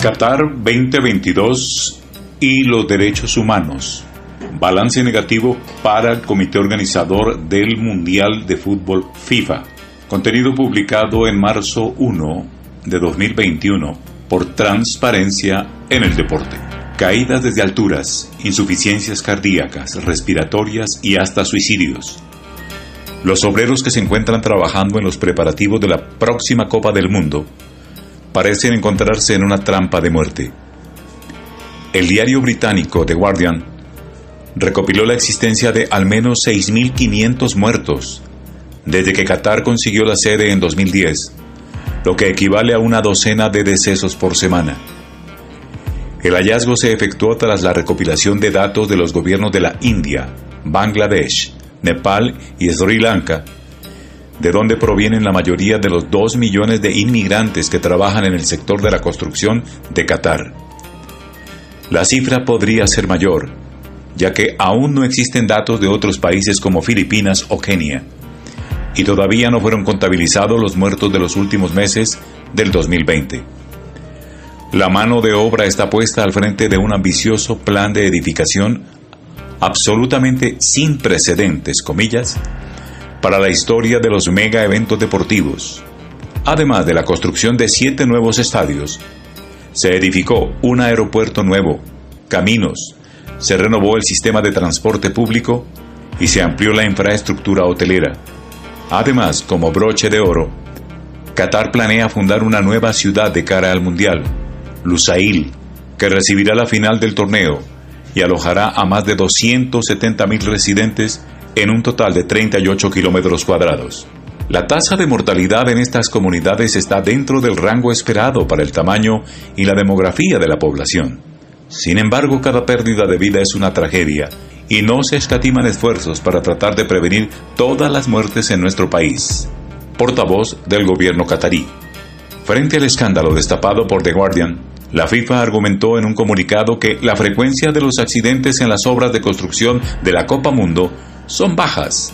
Qatar 2022 y los derechos humanos. Balance negativo para el comité organizador del Mundial de Fútbol FIFA. Contenido publicado en marzo 1 de 2021 por Transparencia en el Deporte. Caídas desde alturas, insuficiencias cardíacas, respiratorias y hasta suicidios. Los obreros que se encuentran trabajando en los preparativos de la próxima Copa del Mundo parecen encontrarse en una trampa de muerte. El diario británico The Guardian recopiló la existencia de al menos 6.500 muertos desde que Qatar consiguió la sede en 2010, lo que equivale a una docena de decesos por semana. El hallazgo se efectuó tras la recopilación de datos de los gobiernos de la India, Bangladesh, Nepal y Sri Lanka de dónde provienen la mayoría de los dos millones de inmigrantes que trabajan en el sector de la construcción de Qatar. La cifra podría ser mayor, ya que aún no existen datos de otros países como Filipinas o Kenia, y todavía no fueron contabilizados los muertos de los últimos meses del 2020. La mano de obra está puesta al frente de un ambicioso plan de edificación absolutamente sin precedentes, comillas, para la historia de los mega eventos deportivos. Además de la construcción de siete nuevos estadios, se edificó un aeropuerto nuevo, caminos, se renovó el sistema de transporte público y se amplió la infraestructura hotelera. Además, como broche de oro, Qatar planea fundar una nueva ciudad de cara al Mundial, Lusail, que recibirá la final del torneo y alojará a más de 270 mil residentes en un total de 38 kilómetros cuadrados. La tasa de mortalidad en estas comunidades está dentro del rango esperado para el tamaño y la demografía de la población. Sin embargo, cada pérdida de vida es una tragedia y no se escatiman esfuerzos para tratar de prevenir todas las muertes en nuestro país. Portavoz del gobierno catarí. Frente al escándalo destapado por The Guardian, la FIFA argumentó en un comunicado que la frecuencia de los accidentes en las obras de construcción de la Copa Mundo son bajas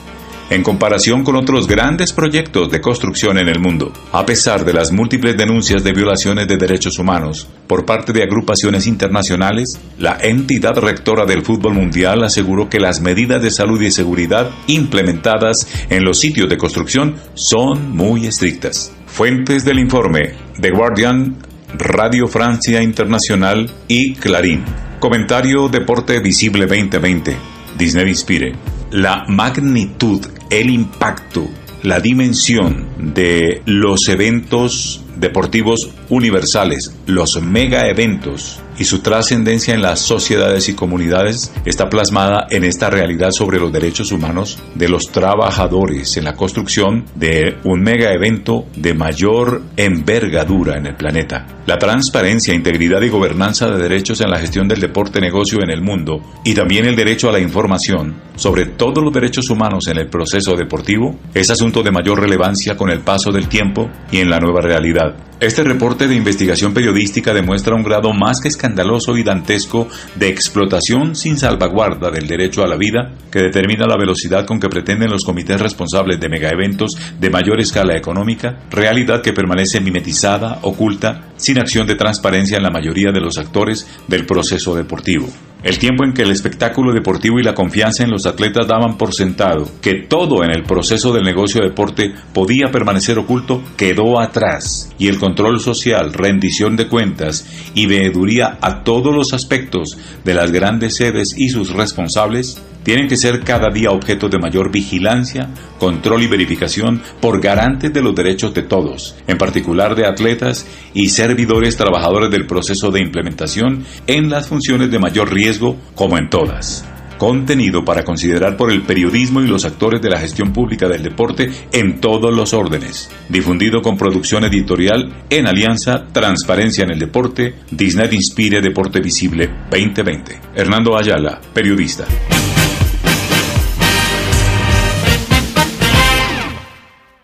en comparación con otros grandes proyectos de construcción en el mundo. A pesar de las múltiples denuncias de violaciones de derechos humanos por parte de agrupaciones internacionales, la entidad rectora del fútbol mundial aseguró que las medidas de salud y seguridad implementadas en los sitios de construcción son muy estrictas. Fuentes del informe The Guardian, Radio Francia Internacional y Clarín. Comentario Deporte Visible 2020. Disney Inspire la magnitud, el impacto, la dimensión de los eventos deportivos universales, los mega eventos y su trascendencia en las sociedades y comunidades está plasmada en esta realidad sobre los derechos humanos de los trabajadores en la construcción de un mega evento de mayor envergadura en el planeta. La transparencia, integridad y gobernanza de derechos en la gestión del deporte negocio en el mundo y también el derecho a la información sobre todos los derechos humanos en el proceso deportivo es asunto de mayor relevancia con el paso del tiempo y en la nueva realidad. Este reporte de investigación periodística demuestra un grado más que escandaloso y dantesco de explotación sin salvaguarda del derecho a la vida que determina la velocidad con que pretenden los comités responsables de megaeventos de mayor escala económica, realidad que permanece mimetizada, oculta, sin acción de transparencia en la mayoría de los actores del proceso deportivo. El tiempo en que el espectáculo deportivo y la confianza en los atletas daban por sentado que todo en el proceso del negocio de deporte podía permanecer oculto quedó atrás y el control social, rendición de cuentas y veeduría a todos los aspectos de las grandes sedes y sus responsables tienen que ser cada día objeto de mayor vigilancia, control y verificación por garantes de los derechos de todos, en particular de atletas y servidores trabajadores del proceso de implementación en las funciones de mayor riesgo como en todas contenido para considerar por el periodismo y los actores de la gestión pública del deporte en todos los órdenes. Difundido con producción editorial en alianza Transparencia en el Deporte, Disney Inspire Deporte Visible 2020. Hernando Ayala, periodista.